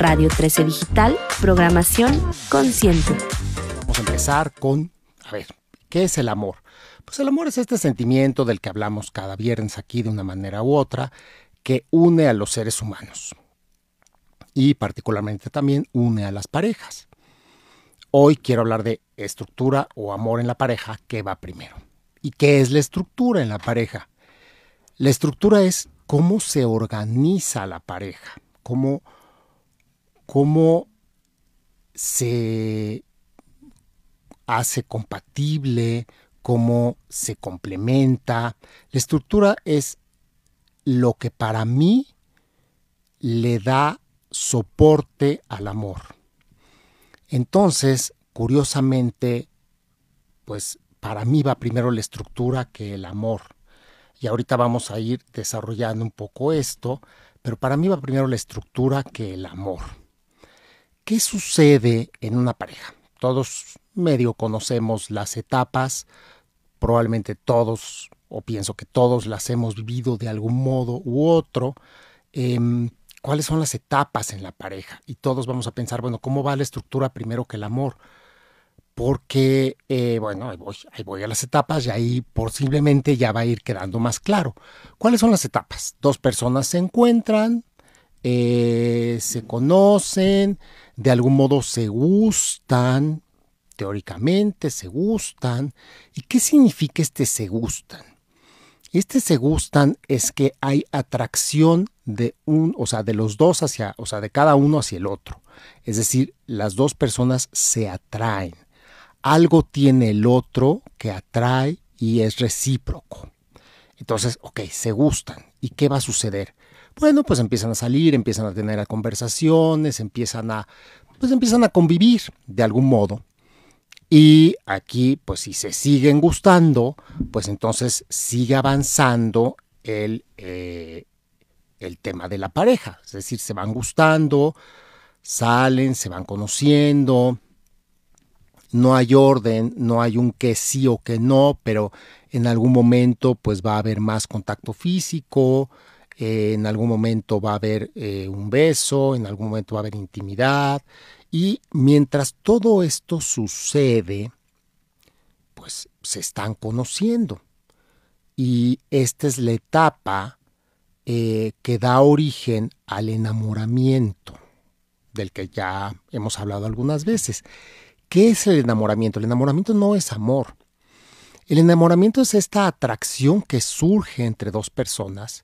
Radio 13 Digital, programación consciente. Vamos a empezar con, a ver, ¿qué es el amor? Pues el amor es este sentimiento del que hablamos cada viernes aquí de una manera u otra, que une a los seres humanos y particularmente también une a las parejas. Hoy quiero hablar de estructura o amor en la pareja, ¿qué va primero? ¿Y qué es la estructura en la pareja? La estructura es cómo se organiza la pareja, cómo, cómo se hace compatible, cómo se complementa. La estructura es lo que para mí le da soporte al amor. Entonces, curiosamente, pues para mí va primero la estructura que el amor. Y ahorita vamos a ir desarrollando un poco esto, pero para mí va primero la estructura que el amor. ¿Qué sucede en una pareja? Todos medio conocemos las etapas, probablemente todos, o pienso que todos las hemos vivido de algún modo u otro. Em, ¿Cuáles son las etapas en la pareja? Y todos vamos a pensar, bueno, ¿cómo va la estructura primero que el amor? porque, eh, bueno, ahí voy, ahí voy a las etapas y ahí posiblemente ya va a ir quedando más claro. ¿Cuáles son las etapas? Dos personas se encuentran, eh, se conocen, de algún modo se gustan, teóricamente se gustan. ¿Y qué significa este se gustan? Este se gustan es que hay atracción de un, o sea, de los dos hacia, o sea, de cada uno hacia el otro. Es decir, las dos personas se atraen algo tiene el otro que atrae y es recíproco. Entonces, ok, se gustan. ¿Y qué va a suceder? Bueno, pues empiezan a salir, empiezan a tener conversaciones, empiezan a, pues empiezan a convivir de algún modo. Y aquí, pues si se siguen gustando, pues entonces sigue avanzando el, eh, el tema de la pareja. Es decir, se van gustando, salen, se van conociendo, no hay orden, no hay un que sí o que no, pero en algún momento pues va a haber más contacto físico, en algún momento va a haber eh, un beso, en algún momento va a haber intimidad y mientras todo esto sucede, pues se están conociendo. Y esta es la etapa eh, que da origen al enamoramiento, del que ya hemos hablado algunas veces. ¿Qué es el enamoramiento? El enamoramiento no es amor. El enamoramiento es esta atracción que surge entre dos personas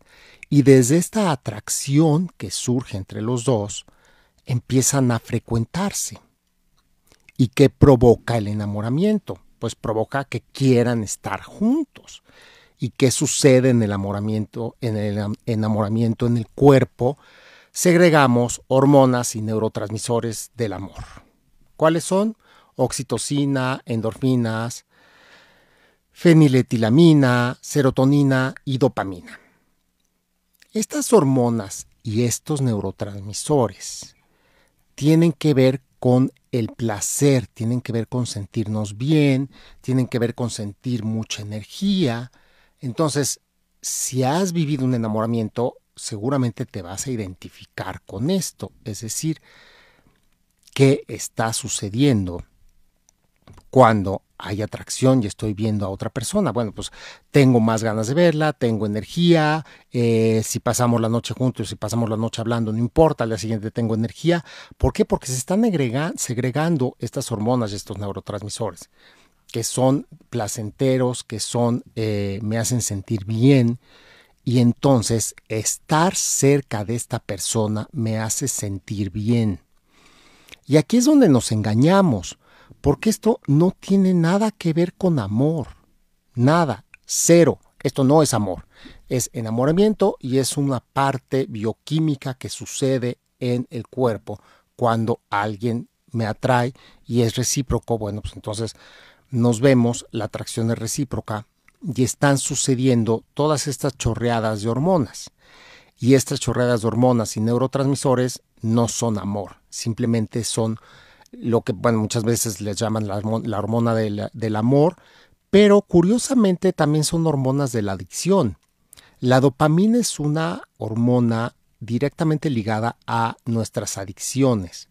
y desde esta atracción que surge entre los dos empiezan a frecuentarse. ¿Y qué provoca el enamoramiento? Pues provoca que quieran estar juntos. ¿Y qué sucede en el enamoramiento, en el enamoramiento en el cuerpo? Segregamos hormonas y neurotransmisores del amor. ¿Cuáles son? oxitocina, endorfinas, feniletilamina, serotonina y dopamina. Estas hormonas y estos neurotransmisores tienen que ver con el placer, tienen que ver con sentirnos bien, tienen que ver con sentir mucha energía. Entonces, si has vivido un enamoramiento, seguramente te vas a identificar con esto, es decir, qué está sucediendo cuando hay atracción y estoy viendo a otra persona. Bueno, pues tengo más ganas de verla, tengo energía, eh, si pasamos la noche juntos, si pasamos la noche hablando, no importa, al día siguiente tengo energía. ¿Por qué? Porque se están segregando estas hormonas y estos neurotransmisores que son placenteros, que son, eh, me hacen sentir bien. Y entonces estar cerca de esta persona me hace sentir bien. Y aquí es donde nos engañamos porque esto no tiene nada que ver con amor. Nada, cero. Esto no es amor. Es enamoramiento y es una parte bioquímica que sucede en el cuerpo cuando alguien me atrae y es recíproco. Bueno, pues entonces nos vemos, la atracción es recíproca y están sucediendo todas estas chorreadas de hormonas. Y estas chorreadas de hormonas y neurotransmisores no son amor, simplemente son lo que muchas veces les llaman la, hormona del amor, pero curiosamente también son hormonas de la adicción. La dopamina es una hormona directamente ligada a nuestras adicciones.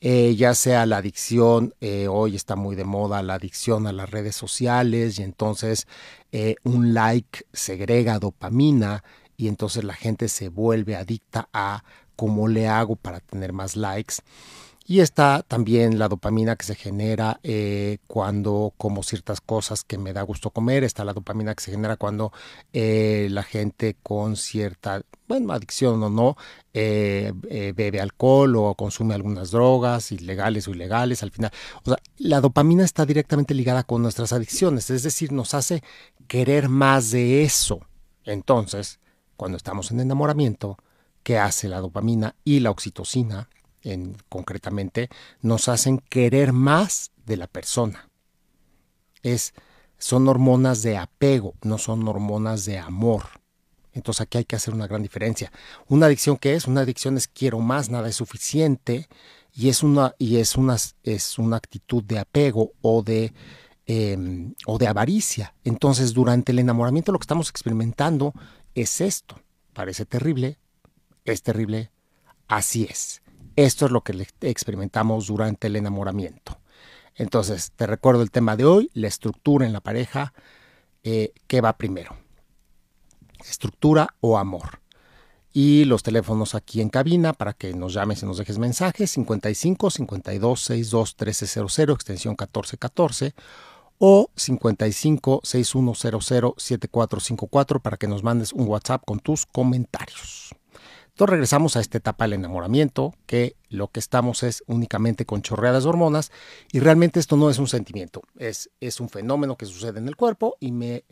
Eh, ya sea la adicción, eh, hoy está muy de moda la adicción a las redes sociales y entonces eh, un like segrega dopamina y entonces la gente se vuelve adicta a cómo le hago para tener más likes. Y está también la dopamina que se genera eh, cuando como ciertas cosas que me da gusto comer. Está la dopamina que se genera cuando eh, la gente con cierta, bueno, adicción o no, eh, bebe alcohol o consume algunas drogas, ilegales o ilegales. Al final, o sea, la dopamina está directamente ligada con nuestras adicciones. Es decir, nos hace querer más de eso. Entonces, cuando estamos en enamoramiento, ¿qué hace la dopamina y la oxitocina? En, concretamente, nos hacen querer más de la persona. Es, son hormonas de apego, no son hormonas de amor. Entonces aquí hay que hacer una gran diferencia. Una adicción que es, una adicción es quiero más, nada es suficiente y es una y es una es una actitud de apego o de em, o de avaricia. Entonces durante el enamoramiento lo que estamos experimentando es esto. Parece terrible, es terrible, así es. Esto es lo que experimentamos durante el enamoramiento. Entonces, te recuerdo el tema de hoy, la estructura en la pareja. Eh, ¿Qué va primero? ¿Estructura o amor? Y los teléfonos aquí en cabina para que nos llames y nos dejes mensajes: 55 52 62 1300, extensión 1414 o 55 6100 7454 para que nos mandes un WhatsApp con tus comentarios. Entonces regresamos a esta etapa del enamoramiento, que lo que estamos es únicamente con chorreadas de hormonas y realmente esto no es un sentimiento, es, es un fenómeno que sucede en el cuerpo y me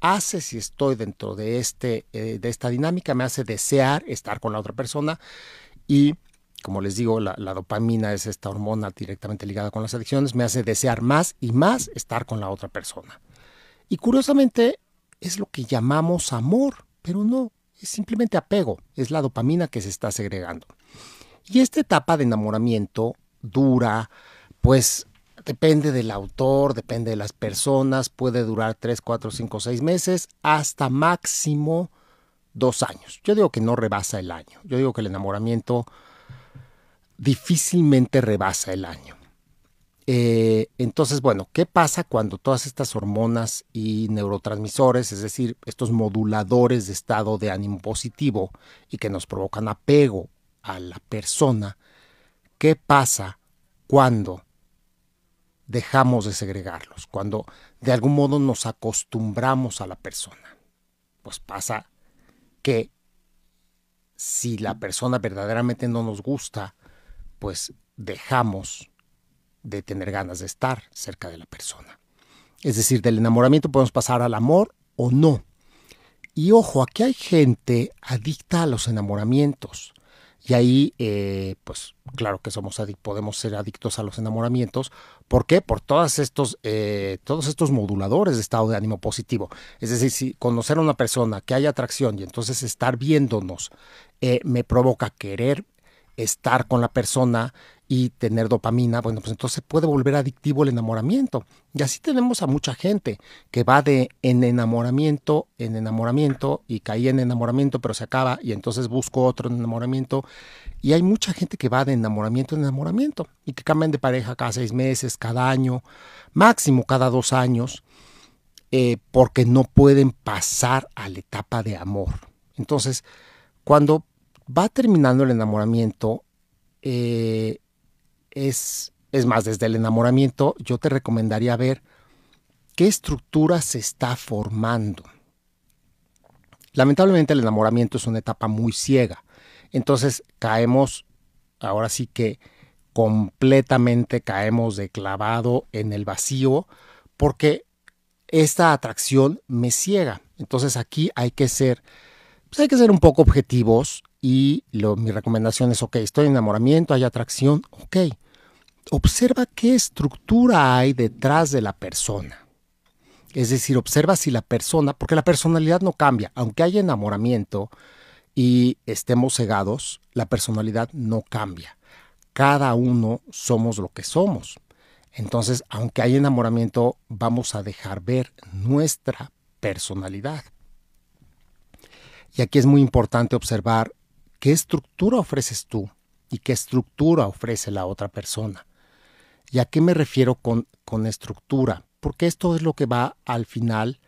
hace, si estoy dentro de, este, eh, de esta dinámica, me hace desear estar con la otra persona y como les digo, la, la, dopamina es esta hormona directamente ligada con las adicciones, me hace desear más y más estar con la otra persona. Y curiosamente es lo que llamamos amor, pero no, es simplemente apego, es la dopamina que se está segregando. Y esta etapa de enamoramiento dura, pues depende del autor, depende de las personas, puede durar 3, 4, 5, 6 meses, hasta máximo dos años. Yo digo que no rebasa el año. Yo digo que el enamoramiento difícilmente rebasa el año. Eh, entonces, bueno, ¿qué pasa cuando todas estas hormonas y neurotransmisores, es decir, estos moduladores de estado de ánimo positivo y que nos provocan apego a la persona, qué pasa cuando dejamos de segregarlos, cuando de algún modo nos acostumbramos a la persona? Pues pasa que si la persona verdaderamente no nos gusta, pues dejamos de tener ganas de estar cerca de la persona. Es decir, del enamoramiento podemos pasar al amor o no. Y ojo, aquí hay gente adicta a los enamoramientos. Y ahí, eh, pues claro que somos podemos ser adictos a los enamoramientos. ¿Por qué? Por todos estos, eh, todos estos moduladores de estado de ánimo positivo. Es decir, si conocer a una persona, que haya atracción y entonces estar viéndonos eh, me provoca querer estar con la persona y tener dopamina, bueno, pues entonces puede volver adictivo el enamoramiento. Y así tenemos a mucha gente que va de en enamoramiento en enamoramiento y caí en enamoramiento pero se acaba y entonces busco otro enamoramiento. Y hay mucha gente que va de enamoramiento en enamoramiento y que cambian de pareja cada seis meses, cada año, máximo cada dos años, eh, porque no pueden pasar a la etapa de amor. Entonces, cuando va terminando el enamoramiento, eh, es, es más, desde el enamoramiento, yo te recomendaría ver qué estructura se está formando. Lamentablemente el enamoramiento es una etapa muy ciega. Entonces caemos, ahora sí que completamente caemos de clavado en el vacío porque esta atracción me ciega. Entonces aquí hay que ser, pues hay que ser un poco objetivos y lo, mi recomendación es, ok, estoy en enamoramiento, hay atracción, ok. Observa qué estructura hay detrás de la persona. Es decir, observa si la persona, porque la personalidad no cambia, aunque haya enamoramiento y estemos cegados, la personalidad no cambia. Cada uno somos lo que somos. Entonces, aunque haya enamoramiento, vamos a dejar ver nuestra personalidad. Y aquí es muy importante observar qué estructura ofreces tú y qué estructura ofrece la otra persona. ¿Y a qué me refiero con, con estructura? Porque esto es lo que va al final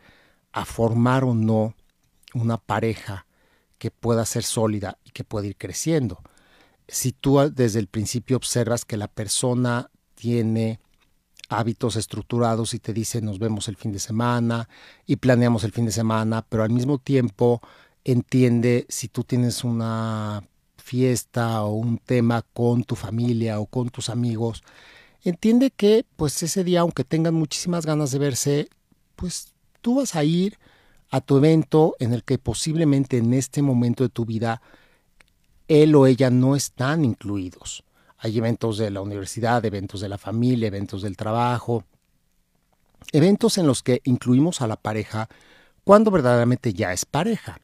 a formar o no una pareja que pueda ser sólida y que pueda ir creciendo. Si tú desde el principio observas que la persona tiene hábitos estructurados y te dice nos vemos el fin de semana y planeamos el fin de semana, pero al mismo tiempo entiende si tú tienes una fiesta o un tema con tu familia o con tus amigos, entiende que pues ese día aunque tengan muchísimas ganas de verse, pues tú vas a ir a tu evento en el que posiblemente en este momento de tu vida él o ella no están incluidos. Hay eventos de la universidad, eventos de la familia, eventos del trabajo, eventos en los que incluimos a la pareja cuando verdaderamente ya es pareja.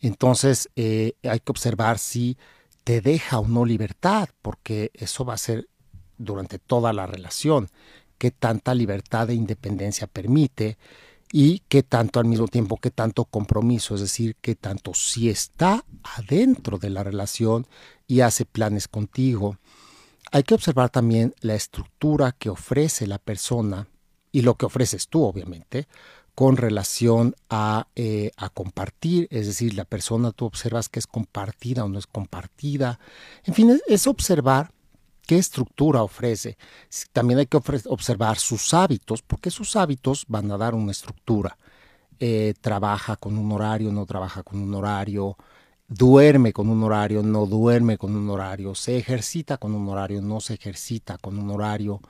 Entonces eh, hay que observar si te deja o no libertad, porque eso va a ser durante toda la relación, qué tanta libertad e independencia permite y qué tanto al mismo tiempo, qué tanto compromiso, es decir, qué tanto si está adentro de la relación y hace planes contigo. Hay que observar también la estructura que ofrece la persona y lo que ofreces tú, obviamente, con relación a, eh, a, compartir, es decir, la persona tú observas que es compartida o no es compartida. En fin, es, observar qué estructura ofrece. También hay que observar sus hábitos, porque sus hábitos van a dar una estructura. Eh, trabaja con un horario, no trabaja con un horario, duerme con un horario, no duerme con un horario, se ejercita con un horario, no se ejercita con un horario.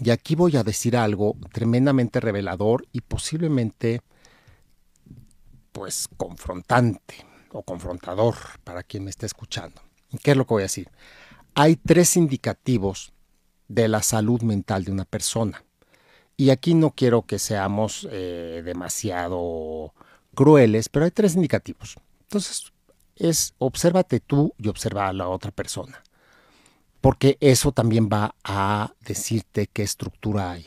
Y aquí voy a decir algo tremendamente revelador y posiblemente pues confrontante o confrontador para quien me esté escuchando. ¿Qué es lo que voy a decir? Hay tres indicativos de la salud mental de una persona. Y aquí no quiero que seamos eh, demasiado crueles, pero hay tres indicativos. Entonces, es obsérvate tú y observa a la otra persona porque eso también va a decirte qué estructura hay.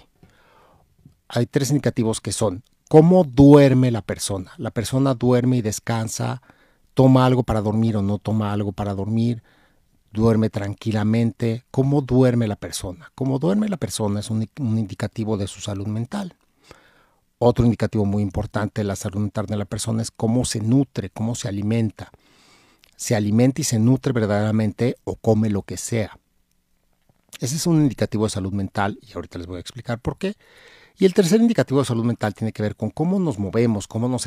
Hay tres indicativos que son cómo duerme la persona. La persona duerme y descansa, toma algo para dormir o no toma algo para dormir, duerme tranquilamente, cómo duerme la persona. Cómo duerme la persona es un, indicativo de su salud mental. Otro indicativo muy importante de la salud mental de la persona es cómo se nutre, cómo se alimenta. Se alimenta y se nutre verdaderamente o come lo que sea. Ese es un indicativo de salud mental y ahorita les voy a explicar por qué. Y el tercer indicativo de salud mental tiene que ver con cómo nos movemos, cómo nos,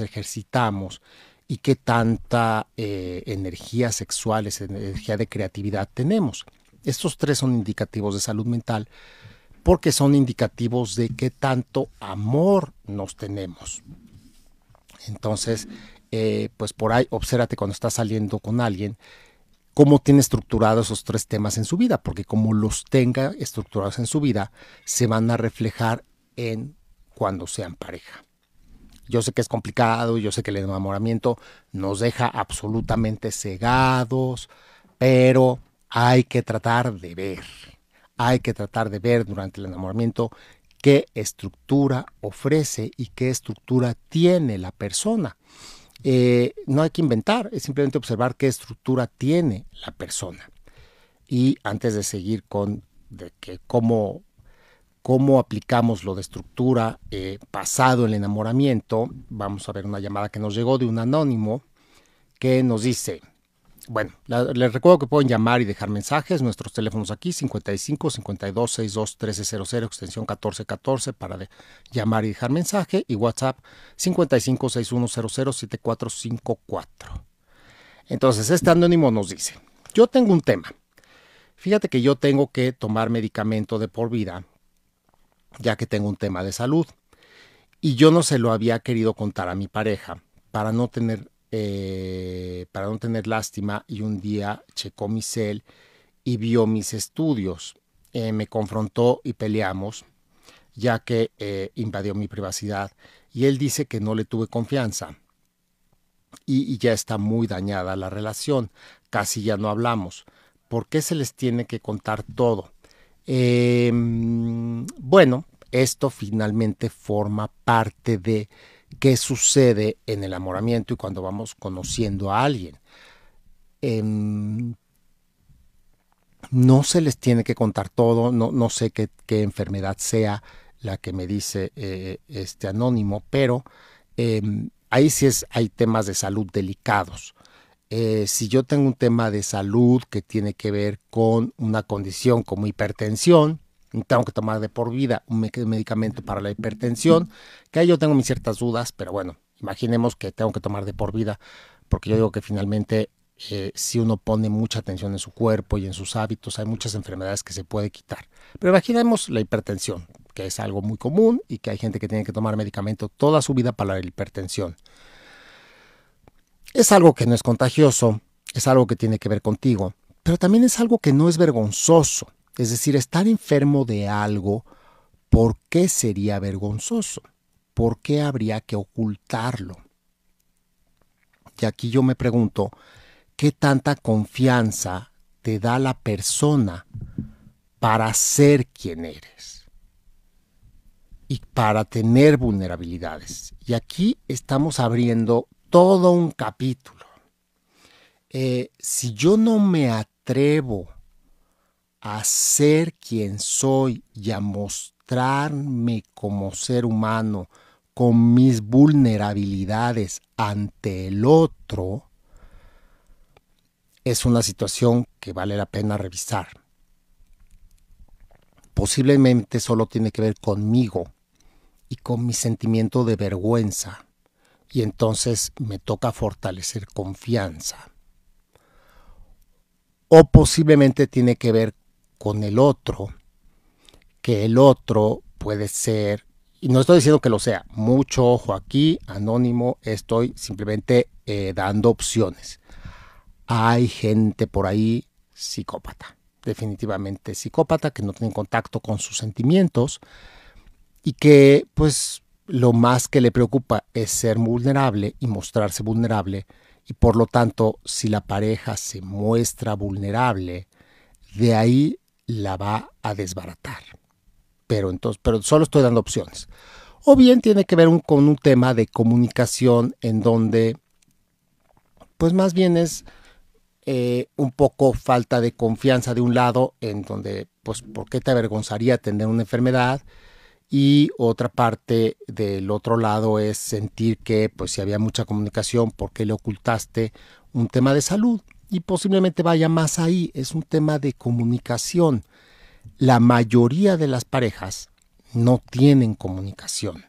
ejercitamos y qué tanta eh, energía sexual, energía de creatividad tenemos. Estos tres son indicativos de salud mental porque son indicativos de qué tanto amor nos tenemos. Entonces, eh, pues por ahí, obsérvate cuando estás saliendo con alguien cómo tiene estructurados esos tres temas en su vida, porque como los tenga estructurados en su vida, se van a reflejar en cuando sean pareja. Yo sé que es complicado, yo sé que el enamoramiento nos deja absolutamente cegados, pero hay que tratar de ver, hay que tratar de ver durante el enamoramiento qué estructura ofrece y qué estructura tiene la persona. Eh, no hay que inventar, es simplemente observar qué estructura tiene la persona. Y antes de seguir con de que cómo, cómo aplicamos lo de estructura eh, pasado el enamoramiento, vamos a ver una llamada que nos llegó de un anónimo que nos dice, bueno, les recuerdo que pueden llamar y dejar mensajes. Nuestros teléfonos aquí, 55 52 62 1300, extensión 1414 para llamar y dejar mensaje. Y WhatsApp 55 6100 7454. Entonces, este anónimo nos dice, yo tengo un tema. Fíjate que yo tengo que tomar medicamento de por vida, ya que tengo un tema de salud. Y yo no se lo había querido contar a mi pareja para no tener eh, para no tener lástima y un día checó mi cel y vio mis estudios. Eh, me confrontó y peleamos, ya que eh, invadió mi privacidad. Y él dice que no le tuve confianza. Y, ya está muy dañada la relación. Casi ya no hablamos. ¿Por qué se les tiene que contar todo? Em, bueno, esto finalmente forma parte de qué sucede en el enamoramiento y cuando vamos conociendo a alguien. Em, no se les tiene que contar todo, no, no sé qué, enfermedad sea la que me dice eh, este anónimo, pero em, ahí sí es, hay temas de salud delicados. Eh, si yo tengo un tema de salud que tiene que ver con una condición como hipertensión, tengo que tomar de por vida un medicamento para la hipertensión, que ahí yo tengo mis ciertas dudas, pero bueno, imaginemos que tengo que tomar de por vida, porque yo digo que finalmente eh, si uno pone mucha atención en su cuerpo y en sus hábitos, hay muchas enfermedades que se puede quitar. Pero imaginemos la hipertensión, que es algo muy común y que hay gente que tiene que tomar medicamento toda su vida para la hipertensión. Es algo que no es contagioso, es algo que tiene que ver contigo, pero también es algo que no es vergonzoso. Es decir, estar enfermo de algo, ¿por qué sería vergonzoso? ¿Por qué habría que ocultarlo? Y aquí yo me pregunto, ¿qué tanta confianza te da la persona para ser quien eres? Y para tener vulnerabilidades. Y aquí estamos abriendo todo un capítulo. Eh, si yo no me atrevo a ser quien soy y a mostrarme como ser humano con mis vulnerabilidades ante el otro, es una situación que vale la pena revisar. Posiblemente solo tiene que ver conmigo y con mi sentimiento de vergüenza y entonces me toca fortalecer confianza. O posiblemente tiene que ver con el otro, que el otro puede ser, y no estoy diciendo que lo sea, mucho ojo aquí, anónimo, estoy simplemente eh, dando opciones. Hay gente por ahí psicópata, definitivamente psicópata, que no tiene contacto con sus sentimientos y que pues lo más que le preocupa es ser vulnerable y mostrarse vulnerable y por lo tanto si la pareja se muestra vulnerable, de ahí la va a desbaratar. Pero entonces, pero solo estoy dando opciones. O bien tiene que ver con un tema de comunicación en donde, pues más bien es eh, un poco falta de confianza de un lado, en donde, pues, ¿por qué te avergonzaría tener una enfermedad? y otra parte del otro lado es sentir que pues si había mucha comunicación, ¿por qué le ocultaste un tema de salud? Y posiblemente vaya más ahí, es un tema de comunicación. La mayoría de las parejas no tienen comunicación.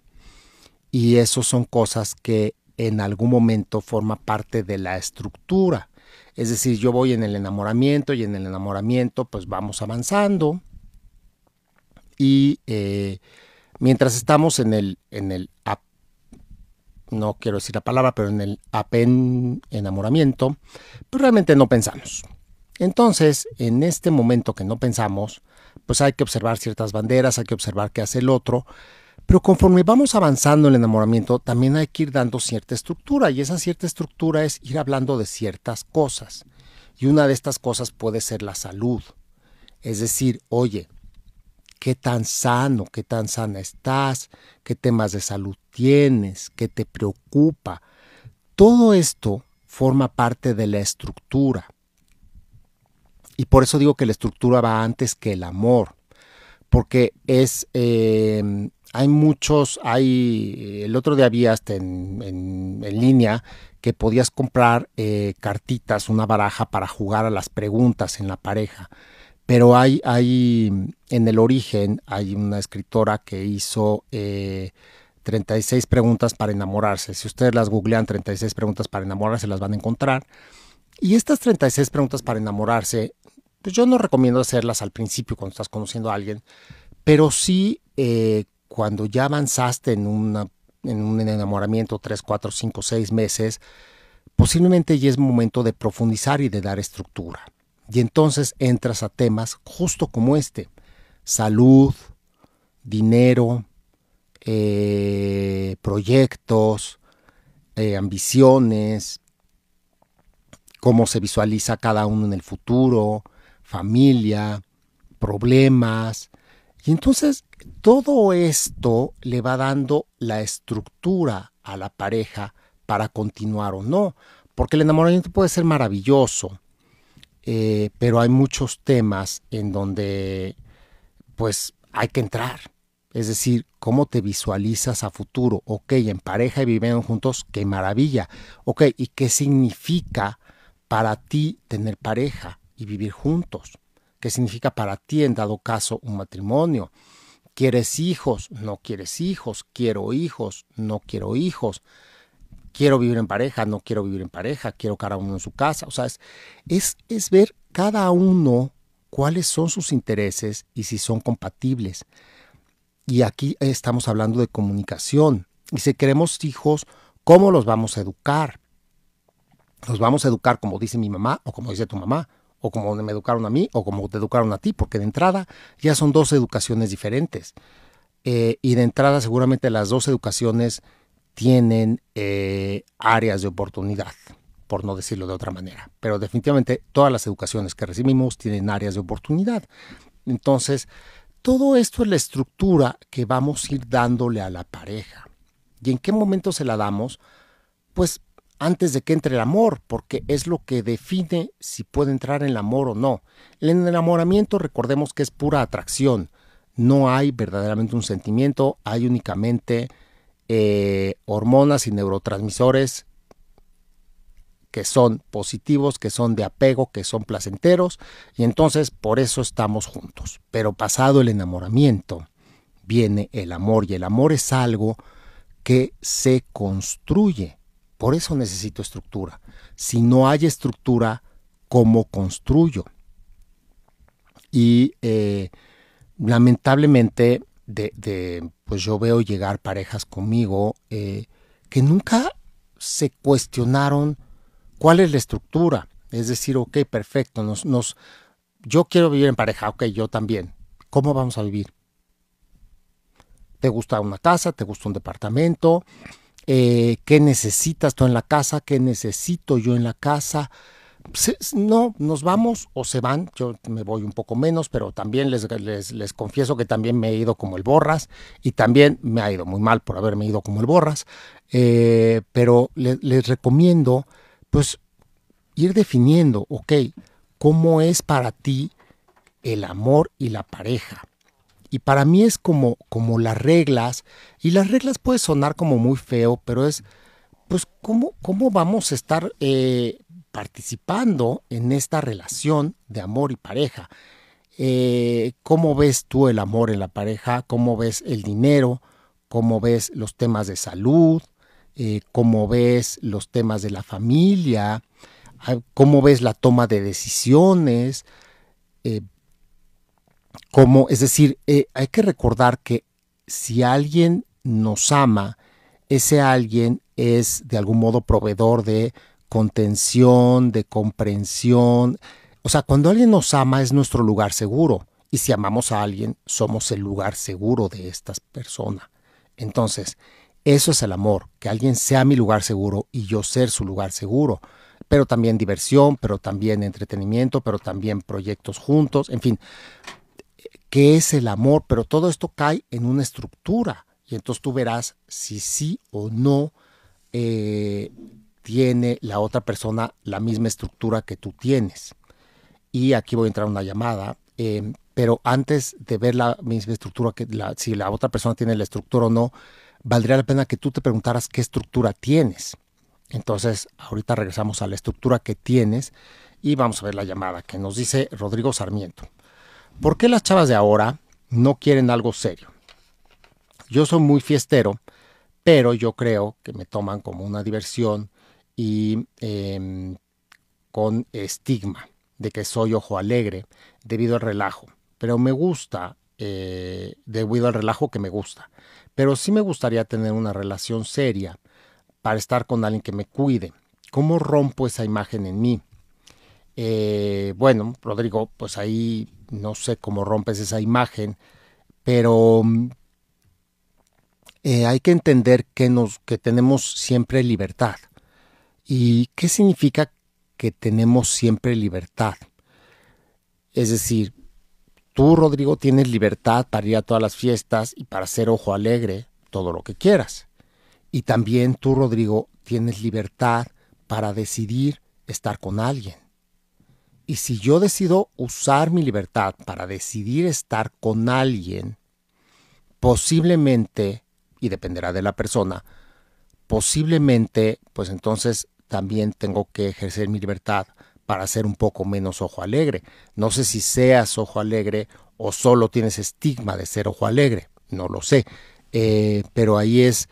Y eso son cosas que en algún momento forma parte de la estructura. Es decir, yo voy en el enamoramiento y en el enamoramiento pues vamos avanzando y eh, Mientras estamos en el, en el no quiero decir la palabra, pero en el apen enamoramiento, pues realmente no pensamos. Entonces, en este momento que no pensamos, pues hay que observar ciertas banderas, hay que observar qué hace el otro, pero conforme vamos avanzando en el enamoramiento, también hay que ir dando cierta estructura, y esa cierta estructura es ir hablando de ciertas cosas. Y una de estas cosas puede ser la salud. Es decir, oye, qué tan sano, qué tan sana estás, qué temas de salud tienes, qué te preocupa. Todo esto forma parte de la estructura. Y por eso digo que la estructura va antes que el amor, porque es, eh, hay muchos, hay, el otro día había hasta en, línea que podías comprar eh, cartitas, una baraja para jugar a las preguntas en la pareja pero hay, en el origen, hay una escritora que hizo 36 eh, preguntas para enamorarse. Si ustedes las googlean, 36 preguntas para enamorarse, las van a encontrar. Y estas 36 preguntas para enamorarse, pues yo no recomiendo hacerlas al principio cuando estás conociendo a alguien, pero sí eh, cuando ya avanzaste en, en un enamoramiento, 3, 4, 5, 6 meses, posiblemente ya es momento de profundizar y de dar estructura. Y entonces entras a temas justo como este, salud, dinero, eh, proyectos, eh, ambiciones, cómo se visualiza cada uno en el futuro, familia, problemas. Y entonces todo esto le va dando la estructura a la pareja para continuar o no. Porque el enamoramiento puede ser maravilloso, eh, pero hay muchos temas en donde pues hay que entrar. Es decir, cómo te visualizas a futuro. Ok, en pareja y viviendo juntos, qué maravilla. Ok, ¿y qué significa para ti tener pareja y vivir juntos? ¿Qué significa para ti, en dado caso, un matrimonio? ¿Quieres hijos? No quieres hijos. ¿Quiero hijos? No quiero hijos. ¿Quiero vivir en pareja? No quiero vivir en pareja. ¿Quiero cada uno en su casa? O sea, es, es, es ver cada uno cuáles son sus intereses y si son compatibles. Y aquí estamos hablando de comunicación. Y si queremos hijos, ¿cómo los vamos a educar? Los vamos a educar como dice mi mamá o como dice tu mamá, o como me educaron a mí o como te educaron a ti, porque de entrada ya son dos educaciones diferentes. Eh, y de entrada seguramente las dos educaciones tienen eh, áreas de oportunidad, por no decirlo de otra manera. Pero definitivamente todas las educaciones que recibimos tienen áreas de oportunidad. Entonces, todo esto es la estructura que vamos a ir dándole a la pareja. ¿Y en qué momento se la damos? Pues antes de que entre el amor, porque es lo que define si puede entrar en el amor o no. El enamoramiento, recordemos que es pura atracción. No hay verdaderamente un sentimiento, hay únicamente eh, hormonas y neurotransmisores que son positivos, que son de apego, que son placenteros, y entonces por eso estamos juntos. Pero pasado el enamoramiento, viene el amor, y el amor es algo que se construye. Por eso necesito estructura. Si no hay estructura, ¿cómo construyo? Y eh, lamentablemente, de, pues yo veo llegar parejas conmigo eh, que nunca se cuestionaron ¿Cuál es la estructura? Es decir, ok, perfecto, nos, nos, yo quiero vivir en pareja, ok, yo también. ¿Cómo vamos a vivir? ¿Te gusta una casa? ¿Te gusta un departamento? Eh, ¿Qué necesitas tú en la casa? ¿Qué necesito yo en la casa? No, nos vamos o se van. Yo me voy un poco menos, pero también les, les, confieso que también me he ido como el Borras y también me ha ido muy mal por haberme ido como el Borras. Eh, pero les recomiendo pues ir definiendo, ok, cómo es para ti el amor y la pareja. Y para mí es como, como las reglas, y las reglas puede sonar como muy feo, pero es, pues, cómo, cómo vamos a estar eh, participando en esta relación de amor y pareja. Eh, ¿Cómo ves tú el amor en la pareja? ¿Cómo ves el dinero? ¿Cómo ves los temas de salud? eh, cómo ves los temas de la familia, ah, cómo ves la toma de decisiones, eh, es decir, eh, hay que recordar que si alguien nos ama, ese alguien es de algún modo proveedor de contención, de comprensión. O sea, cuando alguien nos ama es nuestro lugar seguro. Y si amamos a alguien, somos el lugar seguro de esta persona. Entonces, eso es el amor, que alguien sea mi lugar seguro y yo ser su lugar seguro. Pero también diversión, pero también entretenimiento, pero también proyectos juntos, en fin. ¿Qué es el amor? Pero todo esto cae en una estructura. Y entonces tú verás si sí o no eh, tiene la otra persona la misma estructura que tú tienes. Y aquí voy a entrar una llamada. Eh, pero antes de ver la misma estructura, que si la otra persona tiene la estructura o no, valdría la pena que tú te preguntaras qué estructura tienes. Entonces, ahorita regresamos a la estructura que tienes y vamos a ver la llamada que nos dice Rodrigo Sarmiento. ¿Por qué las chavas de ahora no quieren algo serio? Yo soy muy fiestero, pero yo creo que me toman como una diversión y em, con estigma de que soy ojo alegre debido al relajo. Pero me gusta, eh, debido al relajo que me gusta pero sí me gustaría tener una relación seria para estar con alguien que me cuide. ¿Cómo rompo esa imagen en mí? Eh, bueno, Rodrigo, pues ahí no sé cómo rompes esa imagen, pero eh, hay que entender que, nos, que tenemos siempre libertad. ¿Y qué significa que tenemos siempre libertad? Es decir, Tú, Rodrigo, tienes libertad para ir a todas las fiestas y para hacer ojo alegre, todo lo que quieras. Y también tú, Rodrigo, tienes libertad para decidir estar con alguien. Y si yo decido usar mi libertad para decidir estar con alguien, posiblemente, y dependerá de la persona, posiblemente, pues entonces también tengo que ejercer mi libertad para ser un poco menos ojo alegre. No sé si seas ojo alegre o solo tienes estigma de ser ojo alegre, no lo sé. Eh, pero ahí es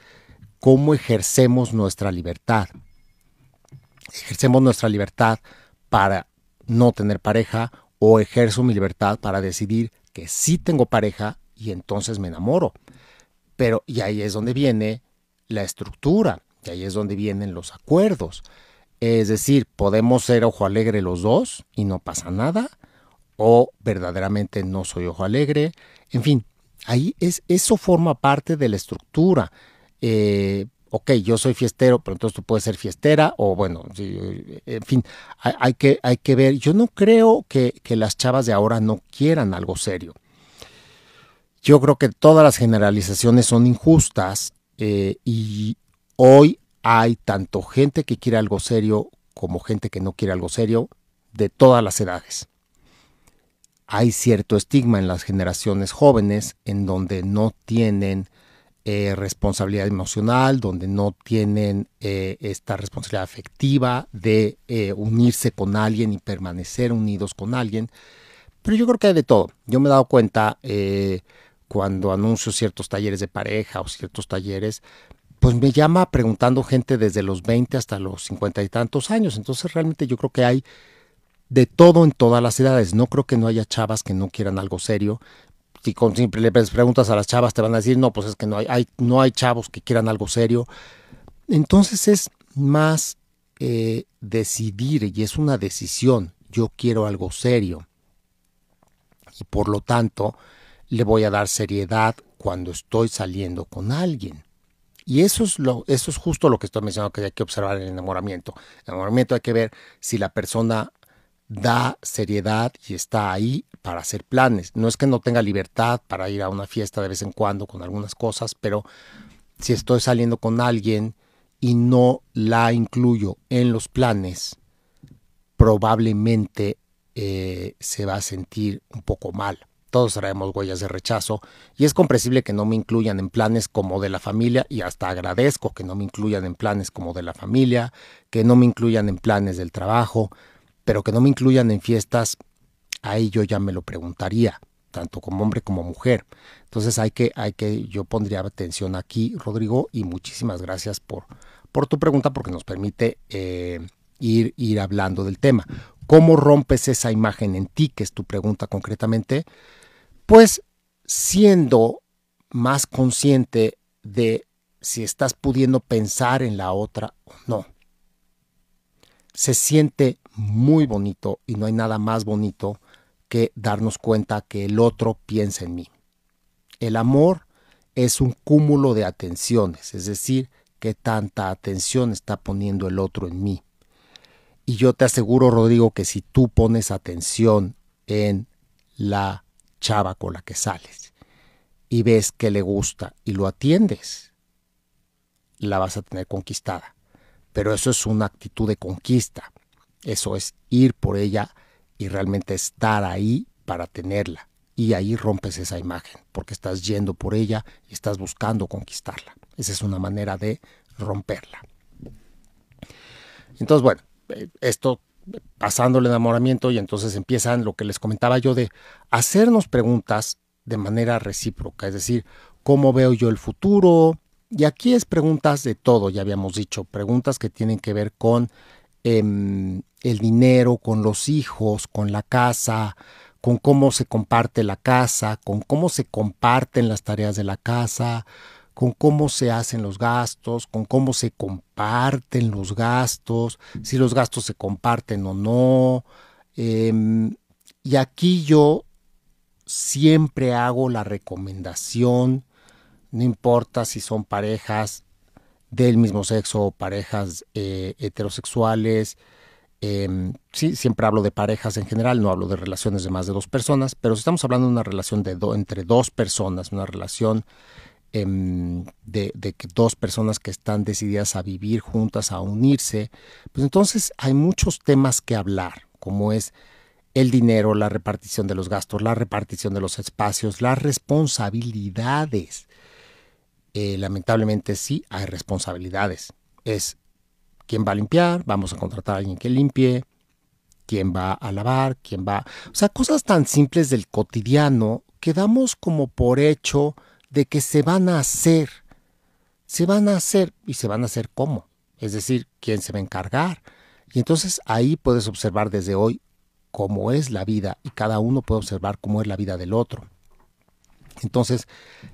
cómo ejercemos nuestra libertad. Ejercemos nuestra libertad para no tener pareja o ejerzo mi libertad para decidir que sí tengo pareja y entonces me enamoro. Pero y ahí es donde viene la estructura, y ahí es donde vienen los acuerdos. Es decir, podemos ser ojo alegre los dos y no pasa nada, o verdaderamente no soy ojo alegre. En fin, ahí es, eso forma parte de la estructura. Eh, ok, yo soy fiestero, pero entonces tú puedes ser fiestera, o bueno, en fin, hay, que, hay que ver. Yo no creo que, las chavas de ahora no quieran algo serio. Yo creo que todas las generalizaciones son injustas eh, y hoy hay tanto gente que quiere algo serio como gente que no quiere algo serio de todas las edades. Hay cierto estigma en las generaciones jóvenes en donde no tienen eh, responsabilidad emocional, donde no tienen eh, esta responsabilidad afectiva de eh, unirse con alguien y permanecer unidos con alguien. Pero yo creo que hay de todo. Yo me he dado cuenta cuando anuncio ciertos talleres de pareja o ciertos talleres, pues me llama preguntando gente desde los 20 hasta los 50 y tantos años. Entonces realmente yo creo que hay de todo en todas las edades. No creo que no haya chavas que no quieran algo serio. Si con simple le preguntas a las chavas te van a decir, no, pues es que no hay, no hay chavos que quieran algo serio. Entonces es más eh, decidir y es una decisión. Yo quiero algo serio. Y por lo tanto, le voy a dar seriedad cuando estoy saliendo con alguien. Y eso es, lo, eso es justo lo que estoy mencionando que hay que observar en el enamoramiento. En el enamoramiento hay que ver si la persona da seriedad y está ahí para hacer planes. No es que no tenga libertad para ir a una fiesta de vez en cuando con algunas cosas, pero si estoy saliendo con alguien y no la incluyo en los planes, probablemente eh, se va a sentir un poco mal todos traemos huellas de rechazo y es comprensible que no me incluyan en planes como de la familia y hasta agradezco que no me incluyan en planes como de la familia, que no me incluyan en planes del trabajo, pero que no me incluyan en fiestas, ahí yo ya me lo preguntaría, tanto como hombre como mujer. Entonces hay que, hay que, yo pondría atención aquí, Rodrigo, y muchísimas gracias por, por tu pregunta porque nos permite eh, ir, ir hablando del tema. ¿Cómo rompes esa imagen en ti, que es tu pregunta concretamente? Pues siendo más consciente de si estás pudiendo pensar en la otra o no. Se siente muy bonito y no hay nada más bonito que darnos cuenta que el otro piensa en mí. El amor es un cúmulo de atenciones, es decir, que tanta atención está poniendo el otro en mí. Y yo te aseguro, Rodrigo, que si tú pones atención en la chava con la que sales y ves que le gusta y lo atiendes, la vas a tener conquistada. Pero eso es una actitud de conquista. Eso es ir por ella y realmente estar ahí para tenerla. Y ahí rompes esa imagen, porque estás yendo por ella y estás buscando conquistarla. Esa es una manera de romperla. Entonces, bueno, eh, esto pasando el enamoramiento y entonces empiezan lo que les comentaba yo de hacernos preguntas de manera recíproca, es decir, ¿cómo veo yo el futuro? Y aquí es preguntas de todo, ya habíamos dicho, preguntas que tienen que ver con em, el dinero, con los hijos, con la casa, con cómo se comparte la casa, con cómo se comparten las tareas de la casa, con cómo se hacen los gastos, con cómo se comparten los gastos, si los gastos se comparten o no. Em, y aquí yo siempre hago la recomendación, no importa si son parejas del mismo sexo o parejas eh, heterosexuales, em, sí, siempre hablo de parejas en general, no hablo de relaciones de más de dos personas, pero si estamos hablando de una relación de entre dos personas, una relación em, de, dos personas que están decididas a vivir juntas, a unirse, pues entonces hay muchos temas que hablar, como es el dinero, la repartición de los gastos, la repartición de los espacios, las responsabilidades. Eh, lamentablemente sí hay responsabilidades. Es quién va a limpiar, vamos a contratar a alguien que limpie, quién va a lavar, quién va... O sea, cosas tan simples del cotidiano que damos como por hecho de que se van a hacer. Se van a hacer y se van a hacer cómo. Es decir, quién se va a encargar. Y entonces ahí puedes observar desde hoy cómo es la vida y cada uno puede observar cómo es la vida del otro. Entonces,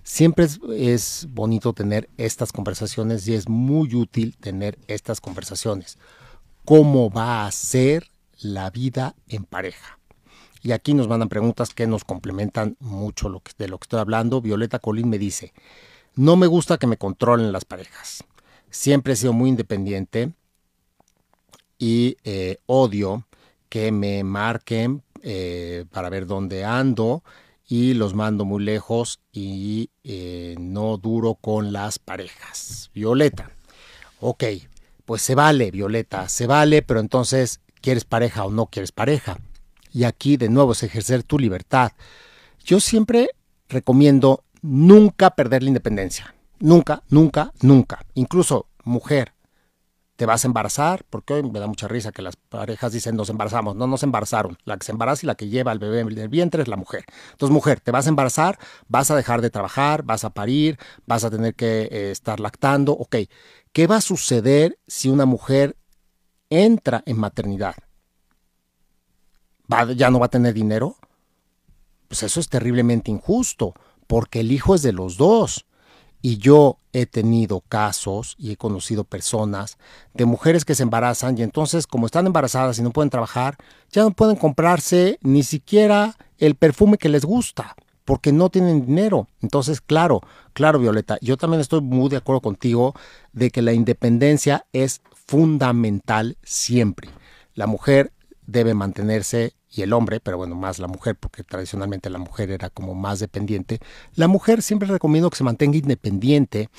siempre es, bonito tener estas conversaciones y es muy útil tener estas conversaciones. ¿Cómo va a ser la vida en pareja? Y aquí nos mandan preguntas que nos complementan mucho lo que, de lo que estoy hablando. Violeta Colín me dice, no me gusta que me controlen las parejas. Siempre he sido muy independiente y eh, odio que me marquen eh, para ver dónde ando y los mando muy lejos y eh, no duro con las parejas. Violeta, ok, pues se vale, Violeta, se vale, pero entonces, ¿quieres pareja o no quieres pareja? Y aquí de nuevo es ejercer tu libertad. Yo siempre recomiendo nunca perder la independencia. Nunca, nunca, nunca. Incluso mujer, te vas a embarazar, porque hoy me da mucha risa que las parejas dicen nos embarazamos, no nos embarazaron, la que se embaraza y la que lleva al bebé en el vientre es la mujer. Entonces, mujer, te vas a embarazar, vas a dejar de trabajar, vas a parir, vas a tener que eh, estar lactando, ok. ¿Qué va a suceder si una mujer entra en maternidad? ¿Ya no va a tener dinero? Pues eso es terriblemente injusto, porque el hijo es de los dos. Y yo he tenido casos y he conocido personas de mujeres que se embarazan y entonces como están embarazadas y no pueden trabajar, ya no pueden comprarse ni siquiera el perfume que les gusta porque no tienen dinero. Entonces, claro, claro, Violeta, yo también estoy muy de acuerdo contigo de que la independencia es fundamental siempre. La mujer debe mantenerse y el hombre, pero bueno, más la mujer, porque tradicionalmente la mujer era como más dependiente. La mujer siempre recomiendo que se mantenga independiente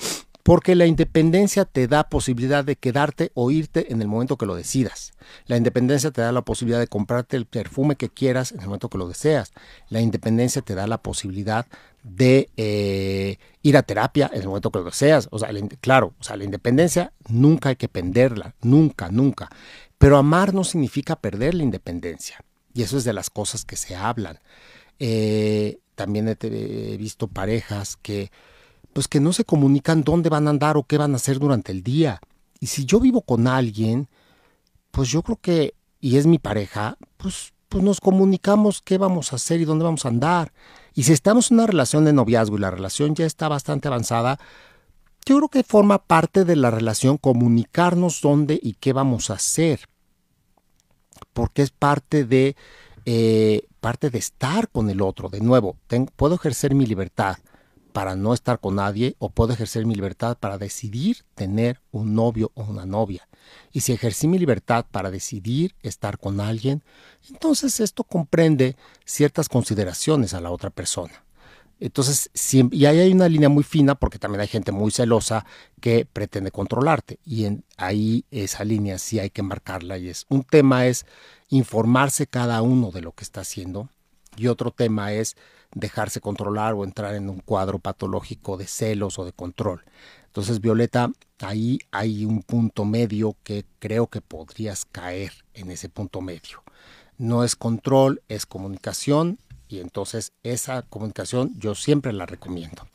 porque la independencia te da posibilidad de quedarte o irte en el momento que lo decidas. La independencia te da la posibilidad de comprarte el perfume que quieras en el momento que lo deseas. La independencia te da la posibilidad de eh, ir a terapia en el momento que lo deseas. O sea, claro, o sea, la independencia nunca hay que perderla, nunca, nunca. Pero amar no significa perder la independencia. Y eso es de las cosas que se hablan. Eh, también he, visto parejas que, pues que no se comunican dónde van a andar o qué van a hacer durante el día. Y si yo vivo con alguien, pues yo creo que, y es mi pareja, pues, pues nos comunicamos qué vamos a hacer y dónde vamos a andar. Y si estamos en una relación de noviazgo y la relación ya está bastante avanzada, yo creo que forma parte de la relación comunicarnos dónde y qué vamos a hacer porque es parte de, eh, parte de estar con el otro. De nuevo, puedo ejercer mi libertad para no estar con nadie o puedo ejercer mi libertad para decidir tener un novio o una novia. Y si ejercí mi libertad para decidir estar con alguien, entonces esto comprende ciertas consideraciones a la otra persona. Entonces, y ahí hay una línea muy fina porque también hay gente muy celosa que pretende controlarte. Y en, ahí esa línea sí hay que marcarla. Y es un tema es informarse cada uno de lo que está haciendo. Y otro tema es dejarse controlar o entrar en un cuadro patológico de celos o de control. Entonces, Violeta, ahí hay un punto medio que creo que podrías caer en ese punto medio. No es control, es comunicación y entonces esa comunicación yo siempre la recomiendo.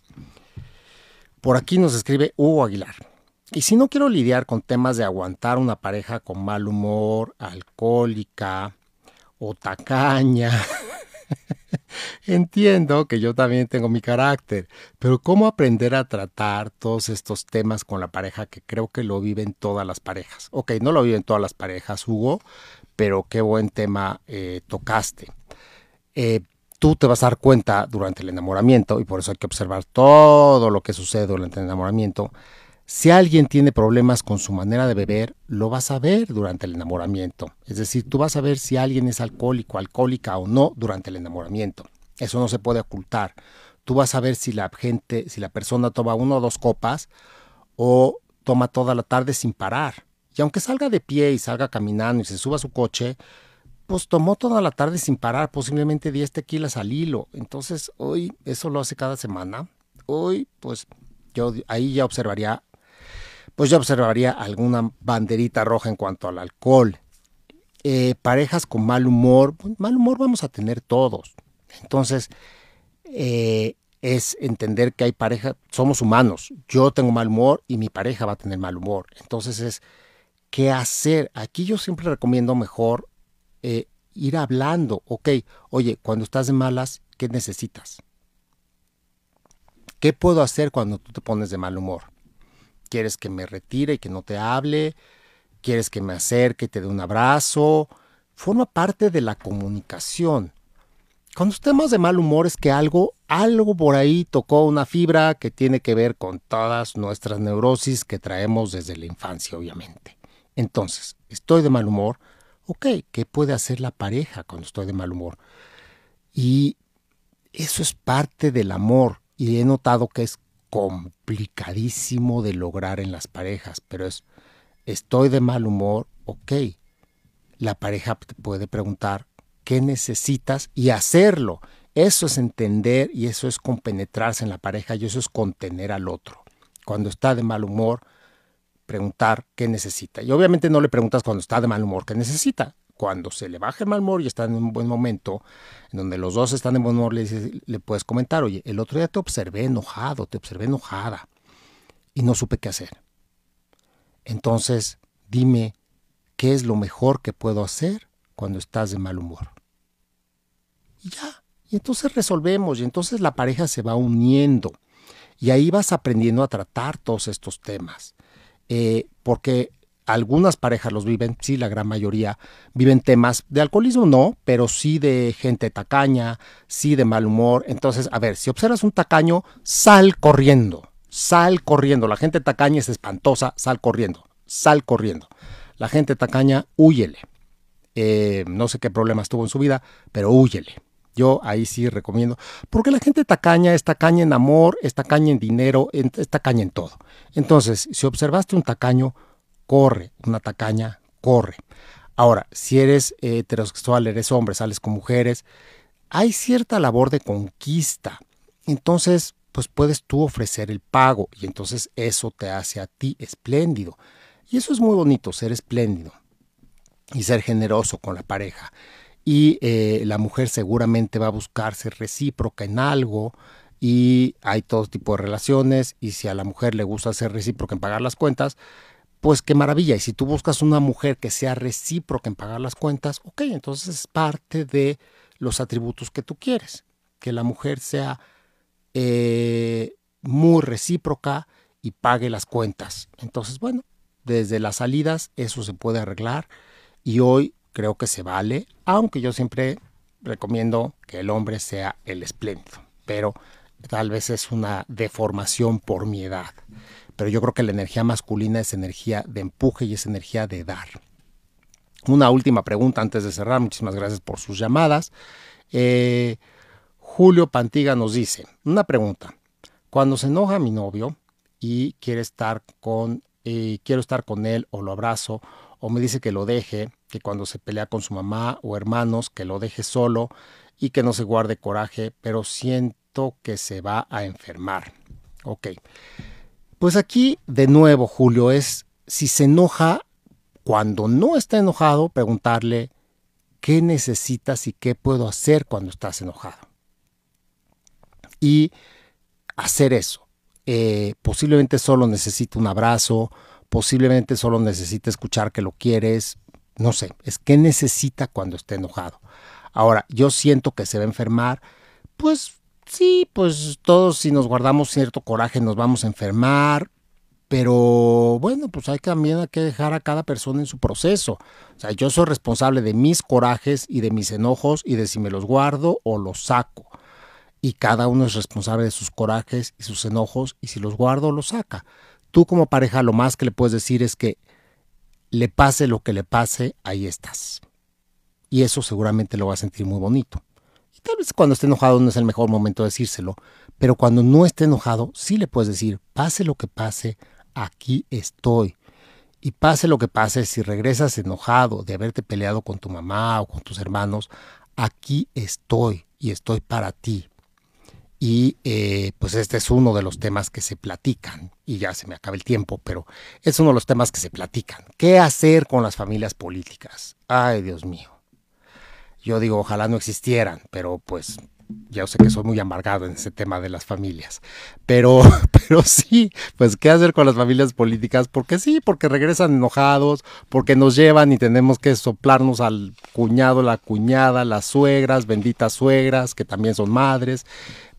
Por aquí nos escribe Hugo Aguilar. Y si no quiero lidiar con temas de aguantar una pareja con mal humor, alcohólica o tacaña, entiendo que yo también tengo mi carácter, pero ¿cómo aprender a tratar todos estos temas con la pareja que creo que lo viven todas las parejas? Ok, no lo viven todas las parejas, Hugo, pero qué buen tema eh, tocaste. Eh, tú te vas a dar cuenta durante el enamoramiento, y por eso hay que observar todo lo que sucede durante el enamoramiento, si alguien tiene problemas con su manera de beber, lo vas a ver durante el enamoramiento. Es decir, tú vas a ver si alguien es alcohólico, alcohólica o no durante el enamoramiento. Eso no se puede ocultar. tú vas a ver si la gente, si la persona toma una o dos copas o toma toda la tarde sin parar. Y aunque salga de pie y salga caminando y se suba a su coche, pues tomó toda la tarde sin parar, posiblemente 10 tequilas al hilo. Entonces, hoy eso lo hace cada semana. Hoy, pues yo ahí ya observaría, pues ya observaría alguna banderita roja en cuanto al alcohol. Eh, parejas con mal humor, pues, mal humor vamos a tener todos. Entonces, eh, es entender que hay pareja, somos humanos. Yo tengo mal humor y mi pareja va a tener mal humor. Entonces es, ¿qué hacer? Aquí yo siempre recomiendo mejor eh, ir hablando. Ok, oye, cuando estás de malas, ¿qué necesitas? ¿Qué puedo hacer cuando tú te pones de mal humor? ¿Quieres que me retire y que no te hable? ¿Quieres que me acerque y te dé un abrazo? Forma parte de la comunicación. Cuando estemos de mal humor es que algo, algo por ahí tocó una fibra que tiene que ver con todas nuestras neurosis que traemos desde la infancia, obviamente. Entonces, estoy de mal humor. Ok, ¿qué puede hacer la pareja cuando estoy de mal humor? Y eso es parte del amor. Y he notado que es complicadísimo de lograr en las parejas, pero es, estoy de mal humor, ok. La pareja te puede preguntar, qué necesitas y hacerlo. Eso es entender y eso es compenetrarse en la pareja y eso es contener al otro. Cuando está de mal humor, preguntar qué necesita. Y obviamente no le preguntas cuando está de mal humor qué necesita. Cuando se le baja el mal humor y está en un buen momento, en donde los dos están de buen humor, le, le puedes comentar, oye, el otro día te observé enojado, te observé enojada y no supe qué hacer. Entonces, dime, ¿qué es lo mejor que puedo hacer cuando estás de mal humor. Y ya, y entonces resolvemos, y entonces la pareja se va uniendo. Y ahí vas aprendiendo a tratar todos estos temas. Eh, porque algunas parejas los viven, sí, la gran mayoría viven temas de alcoholismo, no, pero sí de gente tacaña, sí de mal humor. Entonces, a ver, si observas un tacaño, sal corriendo, sal corriendo. La gente tacaña es espantosa, sal corriendo, sal corriendo. La gente tacaña, huyele. Eh, no sé qué problemas tuvo en su vida, pero huyele. Yo ahí sí recomiendo, porque la gente tacaña es tacaña en amor, es tacaña en dinero, es tacaña en todo. Entonces, si observaste un tacaño, corre, una tacaña, corre. Ahora, si eres heterosexual, eres hombre, sales con mujeres, hay cierta labor de conquista. Entonces, pues puedes tú ofrecer el pago y entonces eso te hace a ti espléndido. Y eso es muy bonito, ser espléndido y ser generoso con la pareja. Y eh, la mujer seguramente va a buscar ser recíproca en algo y hay todo tipo de relaciones y si a la mujer le gusta ser recíproca en pagar las cuentas, pues qué maravilla. Y si tú buscas una mujer que sea recíproca en pagar las cuentas, ok, entonces es parte de los atributos que tú quieres. Que la mujer sea eh, muy recíproca y pague las cuentas. Entonces, bueno, desde las salidas eso se puede arreglar y hoy creo que se vale, aunque yo siempre recomiendo que el hombre sea el espléndido, pero tal vez es una deformación por mi edad. Pero yo creo que la energía masculina es energía de empuje y es energía de dar. Una última pregunta antes de cerrar. Muchísimas gracias por sus llamadas. Eh, Julio Pantiga nos dice, una pregunta. Cuando se enoja mi novio y quiere estar con, eh, quiero estar con él o lo abrazo o me dice que lo deje, que cuando se pelea con su mamá o hermanos, que lo deje solo y que no se guarde coraje, pero siento que se va a enfermar. Ok. Pues aquí, de nuevo, Julio, es si se enoja, cuando no está enojado, preguntarle qué necesitas y qué puedo hacer cuando estás enojado. Y hacer eso. Eh, posiblemente solo necesita un abrazo, posiblemente solo necesita escuchar que lo quieres, no sé, es que necesita cuando esté enojado. Ahora, yo siento que se va a enfermar, pues sí, pues todos si nos guardamos cierto coraje nos vamos a enfermar, pero bueno, pues hay también hay que dejar a cada persona en su proceso. O sea, yo soy responsable de mis corajes y de mis enojos y de si me los guardo o los saco. Y cada uno es responsable de sus corajes y sus enojos y si los guardo o los saca tú como pareja lo más que le puedes decir es que le pase lo que le pase, ahí estás. Y eso seguramente lo va a sentir muy bonito. tal vez cuando esté enojado no es el mejor momento de decírselo, pero cuando no esté enojado, sí le puedes decir, pase lo que pase, aquí estoy. Y pase lo que pase, si regresas enojado de haberte peleado con tu mamá o con tus hermanos, aquí estoy y estoy para ti. Y eh, pues este es uno de los temas que se platican, y ya se me acaba el tiempo, pero es uno de los temas que se platican. ¿Qué hacer con las familias políticas? Ay, Dios mío. Yo digo, ojalá no existieran, pero pues ya sé que soy muy amargado en ese tema de las familias, pero, pero sí, pues qué hacer con las familias políticas, porque sí, porque regresan enojados, porque nos llevan y tenemos que soplarnos al cuñado, la cuñada, las suegras, benditas suegras, que también son madres,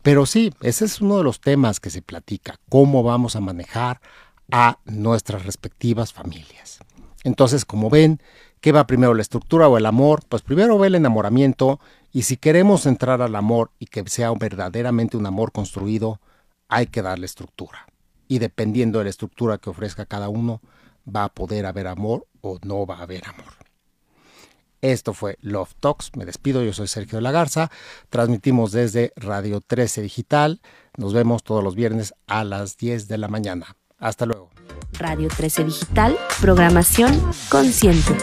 pero sí, ese es uno de los temas que se platica, cómo vamos a manejar a nuestras respectivas familias. Entonces, como ven, ¿qué va primero, la estructura o el amor? Pues primero va el enamoramiento y si queremos entrar al amor y que sea verdaderamente un amor construido, hay que darle estructura. Y dependiendo de la estructura que ofrezca cada uno, va a poder haber amor o no va a haber amor. Esto fue Love Talks. Me despido, yo soy Sergio Lagarza. Transmitimos desde Radio 13 Digital. Nos vemos todos los viernes a las 10 de la mañana. Hasta luego. Radio 13 Digital, programación consciente.